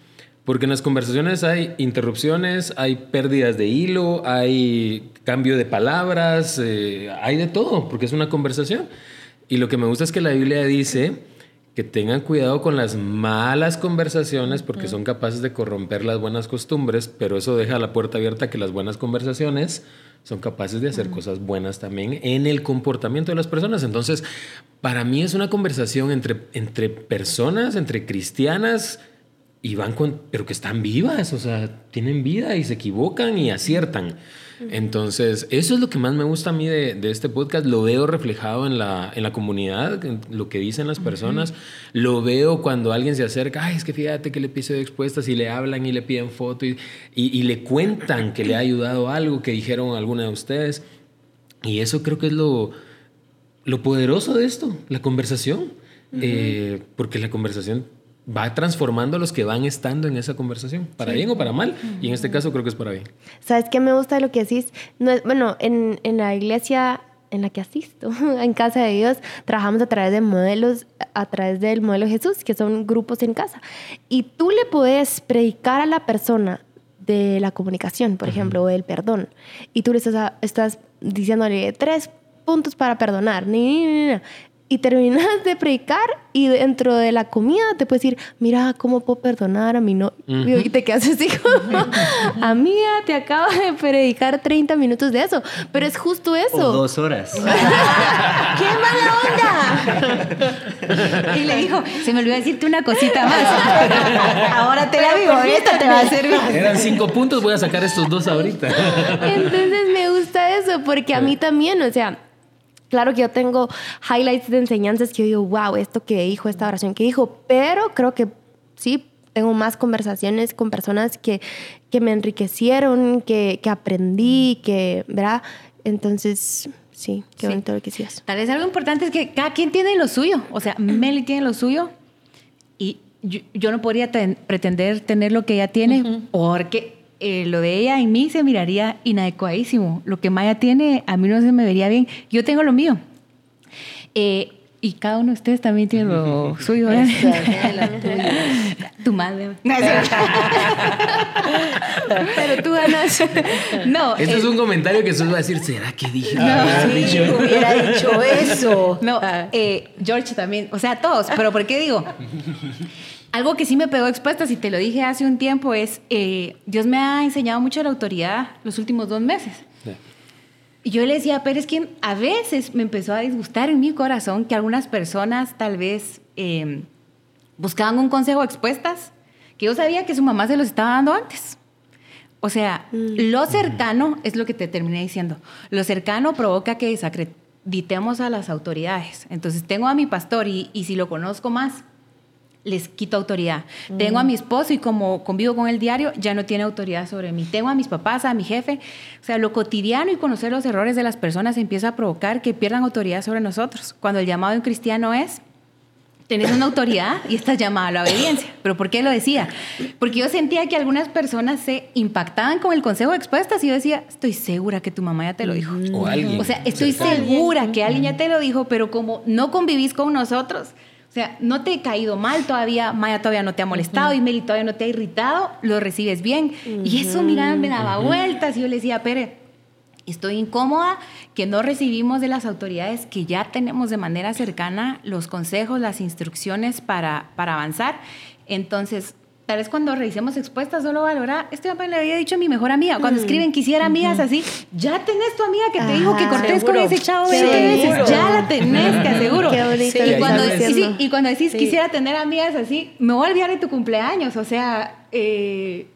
Porque en las conversaciones hay interrupciones, hay pérdidas de hilo, hay cambio de palabras, eh, hay de todo, porque es una conversación. Y lo que me gusta es que la Biblia dice que tengan cuidado con las malas conversaciones porque son capaces de corromper las buenas costumbres, pero eso deja la puerta abierta que las buenas conversaciones son capaces de hacer cosas buenas también en el comportamiento de las personas. Entonces, para mí es una conversación entre, entre personas, entre cristianas, y van con, pero que están vivas, o sea, tienen vida y se equivocan y aciertan. Entonces, eso es lo que más me gusta a mí de, este podcast. Lo veo reflejado en la, en la comunidad, en lo que dicen las personas. Lo veo cuando alguien se acerca, ay, es que fíjate que le de expuestas y le hablan y le piden foto y, y, le cuentan que le ha ayudado algo que dijeron alguna de ustedes. Y eso creo que es lo, lo poderoso de esto, la conversación. Eh, porque la conversación va transformando a los que van estando en esa conversación, para bien o para mal, y en este caso creo que es para bien. ¿Sabes qué me gusta de lo que decís? No bueno, en, en la iglesia en la que asisto, [laughs] en Casa de Dios, trabajamos a través de modelos, a través del modelo Jesús, que son grupos en casa. Y tú le puedes predicar a la persona de la comunicación, por ejemplo, o del perdón, y tú le estás, estás diciéndole tres puntos para perdonar. Ni, ni, ni, y terminas de predicar y dentro de la comida te puedes decir, mira, ¿cómo puedo perdonar a mi no Y te quedas así como, amiga, te acabo de predicar 30 minutos de eso. Pero es justo eso. O dos horas. [laughs] ¡Qué mala onda! y le dijo, se me olvidó decirte una cosita más. [laughs] Ahora te la digo, esta te va a servir. Eran cinco puntos, voy a sacar estos dos ahorita. Entonces me gusta eso, porque a mí también, o sea, Claro que yo tengo highlights de enseñanzas que yo digo, wow, esto que dijo, esta oración que dijo, pero creo que sí, tengo más conversaciones con personas que, que me enriquecieron, que, que aprendí, que, ¿verdad? Entonces, sí, qué bonito lo que decías. Tal vez algo importante es que cada quien tiene lo suyo. O sea, Meli tiene lo suyo y yo, no podría pretender tener lo que ella tiene porque eh, lo de ella en mí se miraría inadecuadísimo. Lo que Maya tiene, a mí no se me vería bien. Yo tengo lo mío. Eh, y cada uno de ustedes también tiene lo [laughs] suyo. ¿eh? [laughs] tu madre. [laughs] Pero tú ganas. No. Este es un comentario que solo va a decir, ¿será que dije? No, sí, hubiera dicho eso. No, George también. O sea, todos. Pero ¿por qué digo? Algo que sí me pegó expuestas y te lo dije hace un tiempo es, eh, Dios me ha enseñado mucho la autoridad los últimos dos meses. Y yo le decía, pero es que a veces me empezó a disgustar en mi corazón que algunas personas tal vez em, buscaban un consejo expuestas que yo sabía que su mamá se los estaba dando antes. O sea, mm. lo cercano es lo que te terminé diciendo. Lo cercano provoca que desacreditemos a las autoridades. Entonces tengo a mi pastor y, y si lo conozco más, les quito autoridad. Tengo a mi esposo y como convivo con el diario, ya no tiene autoridad sobre mí. Tengo a mis papás, a mi jefe. O sea, lo cotidiano y conocer los errores de las personas empieza a provocar que pierdan autoridad sobre nosotros. Cuando el llamado de un cristiano es, tenés una autoridad y estás llamada a la obediencia. ¿Pero por qué lo decía? Porque yo sentía que algunas personas se impactaban con el consejo de expuestas y yo decía, estoy segura que tu mamá ya te lo dijo. O alguien. O sea, estoy segura que alguien ya te lo dijo, pero como no convivís con nosotros, o sea, no te he caído mal todavía, Maya todavía no te ha molestado y Meli todavía no te ha irritado, lo recibes bien. Y eso, mira, me daba vueltas y yo le decía, Pere, estoy incómoda que no recibimos de las autoridades que ya tenemos de manera cercana los consejos, las instrucciones para, para avanzar. Entonces, Tal vez cuando revisemos expuestas solo valora, este papá le había dicho a mi mejor amiga, cuando mm. escriben quisiera amigas así, ya tenés tu amiga que te dijo que cortés con ese chavo 20 veces, ya la tenés, te aseguro. Qué bonito. y, cuando, y, cuando decís quisiera tener amigas así, me voy a olvidar de tu cumpleaños, o sea, eh,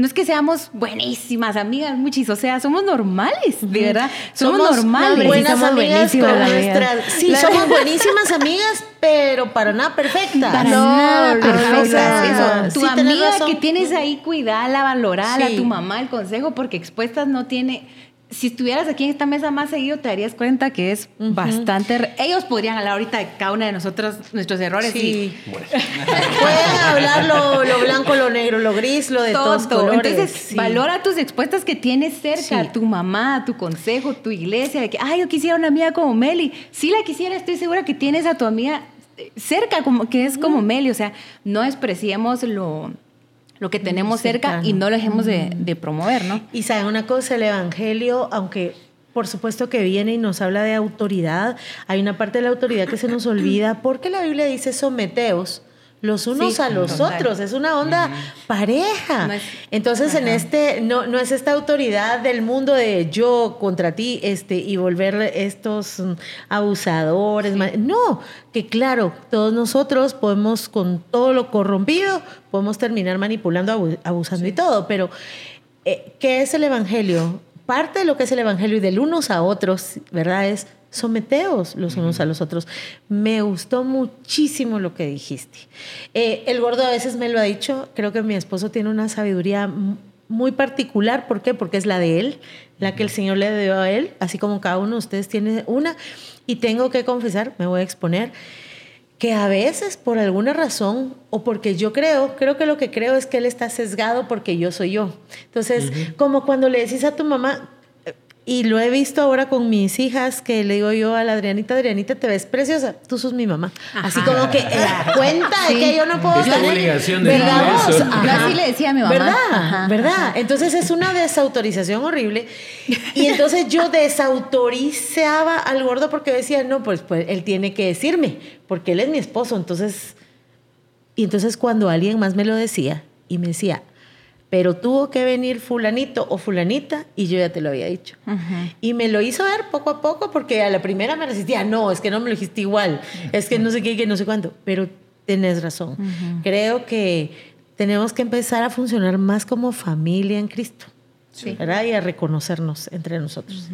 no es que seamos buenísimas amigas, muchis, o sea, somos normales, de verdad. Somos, normales. Buenas somos amigas con nuestras. Sí, somos buenísimas amigas, pero para nada perfectas. Para no, nada perfectas. Tu amiga que tienes ahí, cuidala, valorala, a tu mamá, el consejo, porque expuestas no tiene si estuvieras aquí en esta mesa más seguido, te darías cuenta que es bastante. Ellos podrían hablar ahorita de cada una de nosotros, nuestros errores. Sí. Pueden hablar lo, blanco, lo negro, lo gris, lo de todos colores. Entonces, valora tus expuestas que tienes cerca, tu mamá, tu consejo, tu iglesia, de que, ay, yo quisiera una amiga como Meli. Si la quisiera, estoy segura que tienes a tu amiga cerca, como, que es como Meli. O sea, no despreciemos lo lo que tenemos cerca y no lo dejemos de, de promover, ¿no? Y saben una cosa, el Evangelio, aunque por supuesto que viene y nos habla de autoridad, hay una parte de la autoridad que se nos [coughs] olvida porque la Biblia dice someteos los unos a los otros, es una onda pareja. Entonces, en este, no, no es esta autoridad del mundo de yo contra ti, este, y volver estos mm, abusadores. No, que claro, todos nosotros podemos, con todo lo corrompido, podemos terminar manipulando, abusando y todo, pero eh, ¿qué es el Evangelio? Parte de lo que es el Evangelio y del unos a otros, ¿verdad? Es someteos los unos a los otros. Me gustó muchísimo lo que dijiste. Eh, el gordo a veces me lo ha dicho, creo que mi esposo tiene una sabiduría muy particular. ¿Por qué? Porque es la de él, la que el Señor le dio a él, así como cada uno de ustedes tiene una. Y tengo que confesar, me voy a exponer, que a veces por alguna razón o porque yo creo, creo que lo que creo es que él está sesgado porque yo soy yo. Entonces, como cuando le decís a tu mamá, y lo he visto ahora con mis hijas que le digo yo a la Adrianita, Adrianita, te ves preciosa, tú sos mi mamá. Así como que eh, cuenta de que yo no puedo es estar obligación de ¿verdad? eso. Yo así le decía a mi mamá. ¿Verdad? ¿Verdad? Entonces es una desautorización horrible. Y entonces yo desautorizaba al gordo porque decía, no, pues, pues él tiene que decirme, porque él es mi esposo. Entonces, y entonces cuando alguien más me lo decía y me decía, pero tuvo que venir fulanito o fulanita y yo ya te lo había dicho. Y me lo hizo ver poco a poco porque a la primera me resistía, no, es que no me lo dijiste igual, es que no sé qué, que no sé cuánto, pero tenés razón. Creo que tenemos que empezar a funcionar más como familia en Cristo, ¿verdad? Y a reconocernos entre nosotros.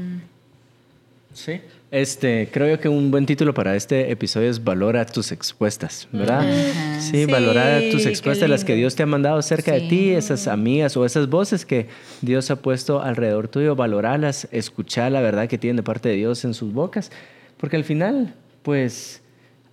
Sí. Este, creo yo que un buen título para este episodio es Valora tus expuestas, ¿verdad? Sí, valora tus expuestas, las que Dios te ha mandado cerca de ti, esas amigas o esas voces que Dios ha puesto alrededor tuyo, valorarlas, escuchar la verdad que tienen de parte de Dios en sus bocas, porque al final, pues,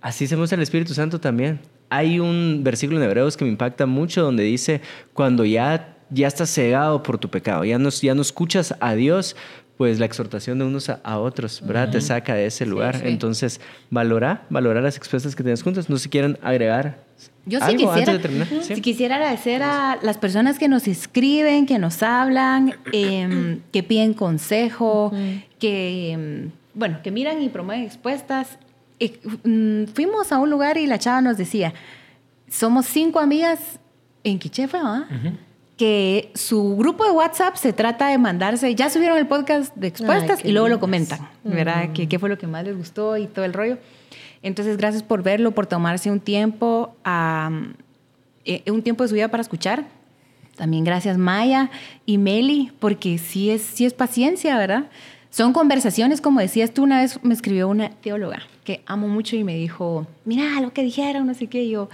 así se muestra el Espíritu Santo también. Hay un versículo en Hebreos que me impacta mucho donde dice, cuando ya ya estás cegado por tu pecado, ya no, ya no escuchas a Dios, pues la exhortación de unos a, otros, ¿verdad? Te saca de ese lugar. Entonces, valora, valora las expuestas que tienes juntas. No se quieren agregar. Yo sí quisiera, Si quisiera agradecer a las personas que nos escriben, que nos hablan, em, [clears throat] que piden consejo, que, em, bueno, que miran y promueven expuestas. Eh, mm, fuimos a un lugar y la chava nos decía, somos cinco amigas en Quichefa, ¿ah? Que su grupo de WhatsApp se trata de mandarse, ya subieron el podcast de expuestas y luego lo comentan, ¿verdad? ¿Qué, ¿Qué, fue lo que más les gustó y todo el rollo? Entonces, gracias por verlo, por tomarse un tiempo, eh, un tiempo de su vida para escuchar. También gracias Maya y Meli, porque sí es, sí es paciencia, ¿verdad? Son conversaciones, como decías tú, una vez me escribió una teóloga que amo mucho y me dijo, mira lo que dijeron, no sé qué, yo,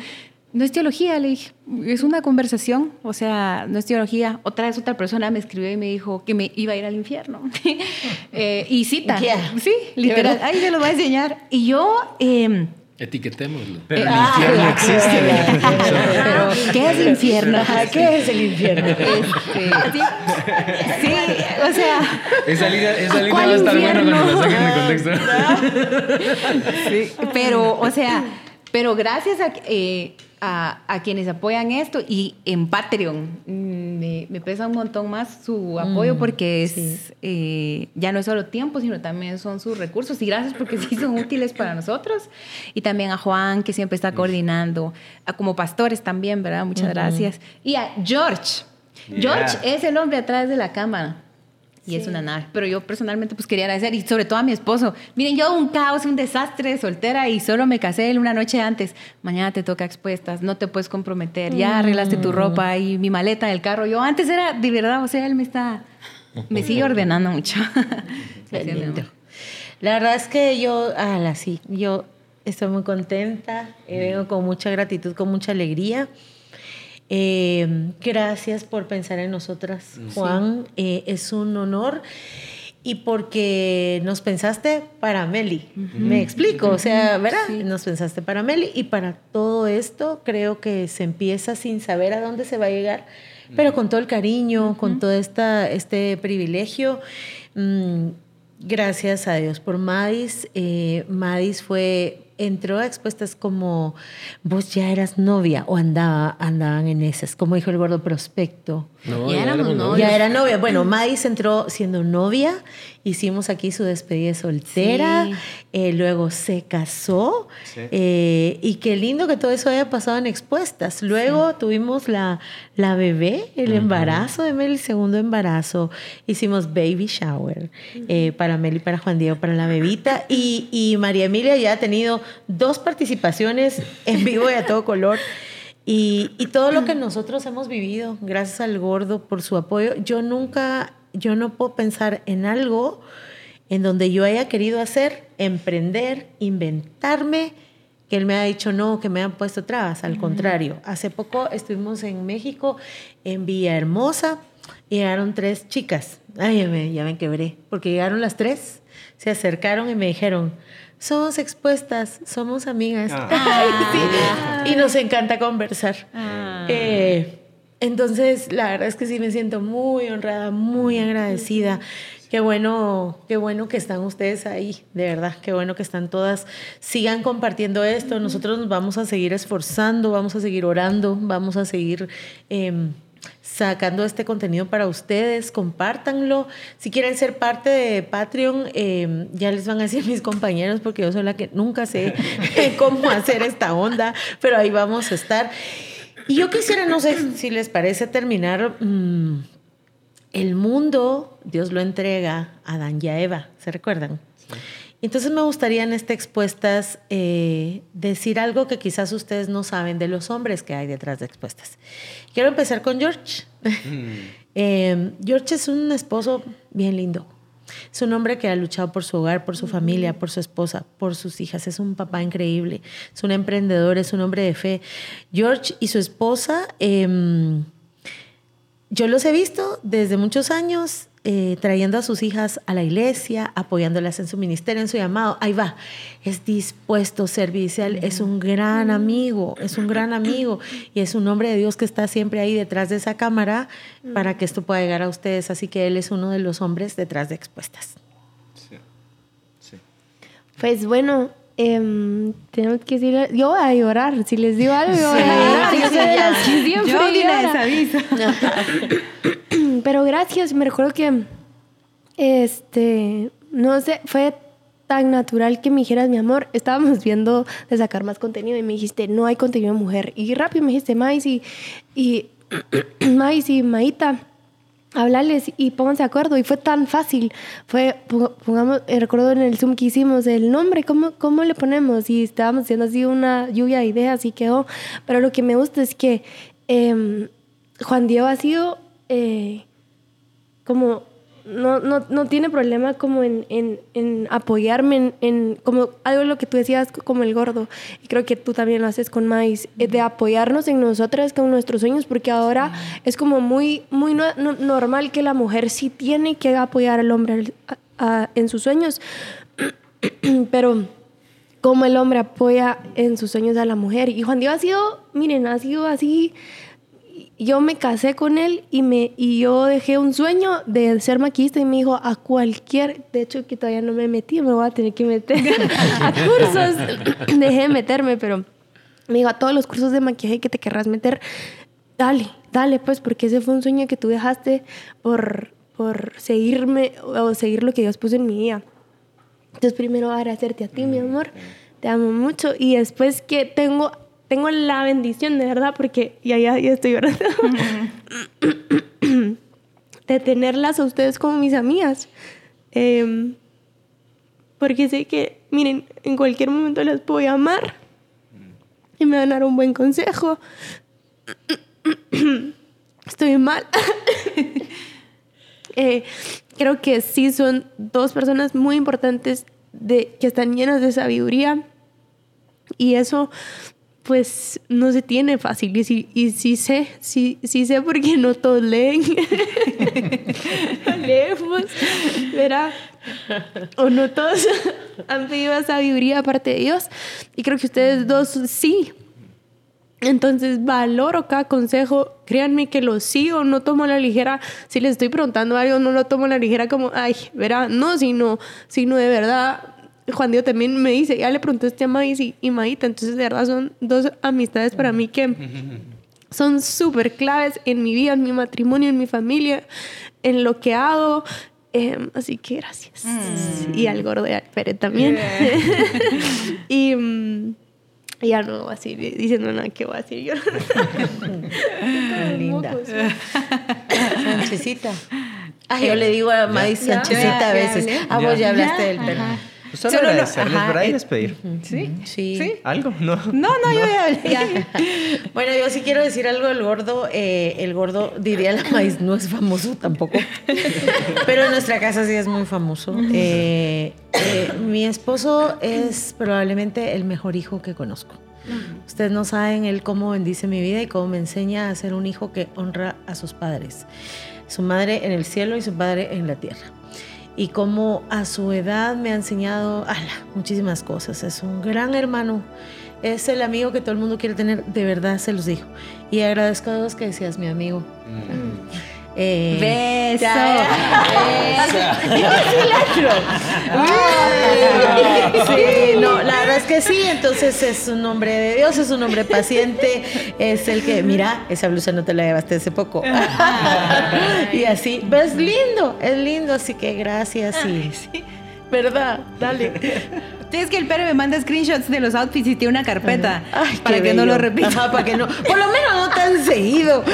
no es teología, le dije, es una conversación, o sea, no es teología. Otra vez otra persona me escribió y me dijo que me iba a ir al infierno. [laughs] eh, y cita. Sí, literal. Ahí se lo voy a enseñar. Y yo... Eh, Etiquetémoslo. Pero el infierno ah, existe. Pero, ¿qué es infierno? ¿Qué es el infierno? Este, sí, o sea. Esa línea, esa línea va a estar buena cuando la saquen de contexto. [laughs] Sí, pero, o sea, pero gracias a. Eh, a, quienes apoyan esto y en Patreon. Mm, me, pesa un montón más su apoyo mm, porque es, eh, ya no es solo tiempo, sino también son sus recursos. Y gracias porque sí son útiles para nosotros. Y también a Juan que siempre está coordinando, a como pastores también, ¿verdad? Muchas gracias. Y a George. George es el hombre atrás de la cámara y es una nave. Pero yo personalmente pues quería agradecer y sobre todo a mi esposo. Miren, yo un caos, un desastre soltera y solo me casé una noche antes. Mañana te toca expuestas, no te puedes comprometer, ya arreglaste tu ropa y mi maleta del carro. Yo antes era, de verdad, o sea, él me está, me sigue ordenando mucho. [laughs] La verdad es que yo, ah, sí, yo estoy muy contenta, eh, vengo con mucha gratitud, con mucha alegría. Eh, gracias por pensar en nosotras, Juan. Eh, es un honor. Y porque nos pensaste para Meli. Me explico, o sea, ¿verdad? Nos pensaste para Meli y para todo esto creo que se empieza sin saber a dónde se va a llegar, pero con todo el cariño, con todo esta, este privilegio. Mm, gracias a Dios por Madis. Eh, Madis fue entró a expuestas como vos ya eras novia o andaba, andaban en esas, como dijo el gordo prospecto. No, Ya éramos novios. Ya era novia. Bueno, Madis entró siendo novia, hicimos aquí su despedida soltera, Sí. eh, luego se casó Sí. eh, y qué lindo que todo eso haya pasado en expuestas. Luego tuvimos la, la bebé, el embarazo de Mel, el segundo embarazo. Hicimos baby shower eh, para Mel y para Juan Diego, para la bebita. Y, y María Emilia ya ha tenido dos participaciones en vivo y a todo color. Y, y todo lo que nosotros hemos vivido, gracias al gordo por su apoyo, yo nunca, yo no puedo pensar en algo en donde yo haya querido hacer, emprender, inventarme, que él me ha dicho no, que me han puesto trabas. Al contrario, hace poco estuvimos en México, en Villahermosa, y llegaron tres chicas. Ay, ya me, ya me quebré, porque llegaron las tres, se acercaron y me dijeron, somos expuestas, somos amigas. Ay, [laughs] sí. Y nos encanta conversar. Eh, entonces, la verdad es que sí me siento muy honrada, muy agradecida. Qué bueno, qué bueno que están ustedes ahí, de verdad, qué bueno que están todas. Sigan compartiendo esto, nosotros nos vamos a seguir esforzando, vamos a seguir orando, vamos a seguir em, sacando este contenido para ustedes, compártanlo. Si quieren ser parte de Patreon, em, ya les van a decir [laughs] mis compañeros, porque yo soy la que nunca sé [laughs] cómo hacer esta onda, pero ahí vamos a estar. Y yo quisiera, no sé si les parece terminar. mm, el mundo, Dios lo entrega a Adán y a Eva, ¿se recuerdan? Y Entonces me gustaría en este expuestas eh, decir algo que quizás ustedes no saben de los hombres que hay detrás de expuestas. Quiero empezar con George. [laughs] Eh, George es un esposo bien lindo. Es un hombre que ha luchado por su hogar, por su familia, por su esposa, por sus hijas. Es un papá increíble. Es un emprendedor, es un hombre de fe. George y su esposa, em, yo los he visto desde muchos años eh, trayendo a sus hijas a la iglesia, apoyándolas en su ministerio, en su llamado. Ahí va, es dispuesto, servicial, es un gran amigo, es un gran amigo y es un hombre de Dios que está siempre ahí detrás de esa cámara para que esto pueda llegar a ustedes. Así que él es uno de los hombres detrás de expuestas. Sí. Sí. Pues bueno, em, tenemos que decir, yo voy a llorar, si les digo algo, yo voy a llorar. Sí, Yo sí, soy de ya. las que siempre Yo ni la llora. [laughs] Pero gracias, me recuerdo que, este, no sé, fue tan natural que me dijeras, mi amor, estábamos [laughs] viendo de sacar más contenido y me dijiste, no hay contenido de mujer. Y rápido me dijiste, Mais y, y, [clears throat] Mais y Maíta, hablarles y pónganse de acuerdo. Y fue tan fácil. Fue, po- pongamos, eh, recuerdo en el Zoom que hicimos, el nombre, ¿cómo, cómo le ponemos? Y estábamos haciendo así una lluvia de ideas y quedó. Pero lo que me gusta es que em, Juan Diego ha sido eh, como no, no, no tiene problema como en, en, en apoyarme en, en como algo lo que tú decías como el gordo. Y creo que tú también lo haces con Mais eh, de apoyarnos en nosotras con nuestros sueños porque ahora es como muy muy no- no- normal que la mujer sí tiene que apoyar al hombre al- a- a- en sus sueños. [clears throat] Pero como el hombre apoya en sus sueños a la mujer y Juan Diego ha sido miren ha sido así yo me casé con él y, me, y yo dejé un sueño de ser maquillista y me dijo a cualquier, de hecho que todavía no me metí, me voy a tener que meter [laughs] a cursos, dejé de meterme, pero me dijo a todos los cursos de maquillaje que te querrás meter, dale, dale pues, porque ese fue un sueño que tú dejaste por, por seguirme o seguir lo que Dios puso en mi vida. Entonces primero agradecerte a ti, mi amor. Te amo mucho. Y después que tengo, tengo la bendición, de verdad, porque ya, ya, ya estoy llorando. [laughs] de tenerlas a ustedes como mis amigas. Em, porque sé que, miren, en cualquier momento las puedo llamar y me van a dar un buen consejo. [clears throat] Estoy mal. [laughs] Eh, creo que sí son dos personas muy importantes de, que están llenas de sabiduría y eso pues no se tiene fácil y sí, y sí sé, sí, sí sé porque no todos leen. [laughs] Leemos, ¿verdad? O no todos [laughs] han pedido sabiduría aparte de Dios y creo que ustedes dos sí. Entonces valoro cada consejo, créanme que lo sigo, no tomo la ligera, si les estoy preguntando algo, no lo tomo la ligera como, ay, verá, no, sino, sino de verdad Juan Diego también me dice, ya le pregunté a Maíz y, y Maíta, entonces de verdad son dos amistades para mí que [laughs] son súper claves en mi vida, en mi matrimonio, en mi familia, en lo que hago. Em, así que gracias. Mm. Y al gordo de Alpere también. [laughs] y mm, ya no voy a seguir diciendo nada que voy a decir yo. Qué [laughs] linda. Sanchecita. Yo le digo a Maíz Sanchecita a veces. Ah, vos ya hablaste del perro. Pues solo, Solo lo- agradecerles, ajá, ¿verdad? Y eh, despedir. Sí. Sí. Sí. ¿Algo? No. No, no, yo ya hablé. [laughs] Bueno, yo sí quiero decir algo del gordo. eh, el gordo, diría la maíz, no es famoso tampoco. [laughs] Pero en nuestra casa sí es muy famoso. Eh, eh, mi esposo es probablemente el mejor hijo que conozco. Ustedes no saben él cómo bendice mi vida y cómo me enseña a ser un hijo que honra a sus padres. Su madre en el cielo y su padre en la tierra. Y cómo a su edad me ha enseñado ala, muchísimas cosas. Es un gran hermano. Es el amigo que todo el mundo quiere tener. De verdad se los digo. Y agradezco a Dios que seas mi amigo. Eh, Beso. Sí, no, la verdad es que sí, entonces es un hombre de Dios, es un hombre paciente, es el que, mira, esa blusa no te la llevaste hace poco. [laughs] y así, pero es lindo, es lindo, así que gracias y... ¿Verdad? Dale. Sí, es que el Pere me manda screenshots de los outfits y tiene una carpeta Ay, para que no lo repita. Ajá, para que no. Por lo menos no tan [laughs] seguido.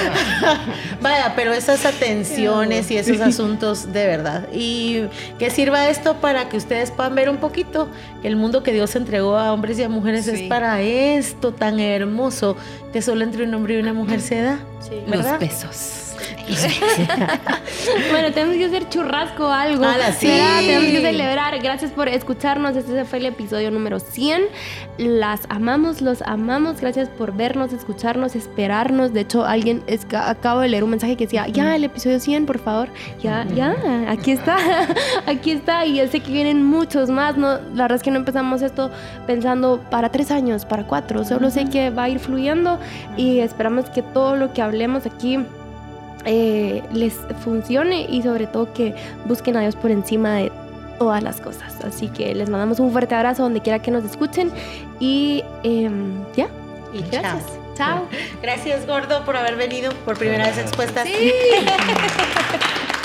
Vaya, pero esas atenciones y esos asuntos de verdad. Y que sirva esto para que ustedes puedan ver un poquito que el mundo que Dios entregó a hombres y a mujeres es Sí. para esto tan hermoso que solo entre un hombre y una mujer se da. Los ¿verdad? besos. [laughs] Bueno, tenemos que hacer churrasco o algo. ¡Hala, sí! ¿verdad? Tenemos que celebrar. Gracias por escucharnos. Este fue el episodio número 100. Las amamos, los amamos. Gracias por vernos, escucharnos, esperarnos. De hecho, alguien es- acabo de leer un mensaje que decía, ya, el episodio 100, por favor. Ya, ya, aquí está. [laughs] aquí está. Y yo sé que vienen muchos más. No, la verdad es que no empezamos esto pensando para tres años, para cuatro. Solo sé que va a ir fluyendo y esperamos que todo lo que hablemos aquí eh, les funcione y sobre todo que busquen a Dios por encima de todas las cosas. Así que les mandamos un fuerte abrazo donde quiera que nos escuchen y em, ya. Y Gracias. chao. Chao. Gracias, gordo, por haber venido por primera vez expuesta. Sí. [laughs]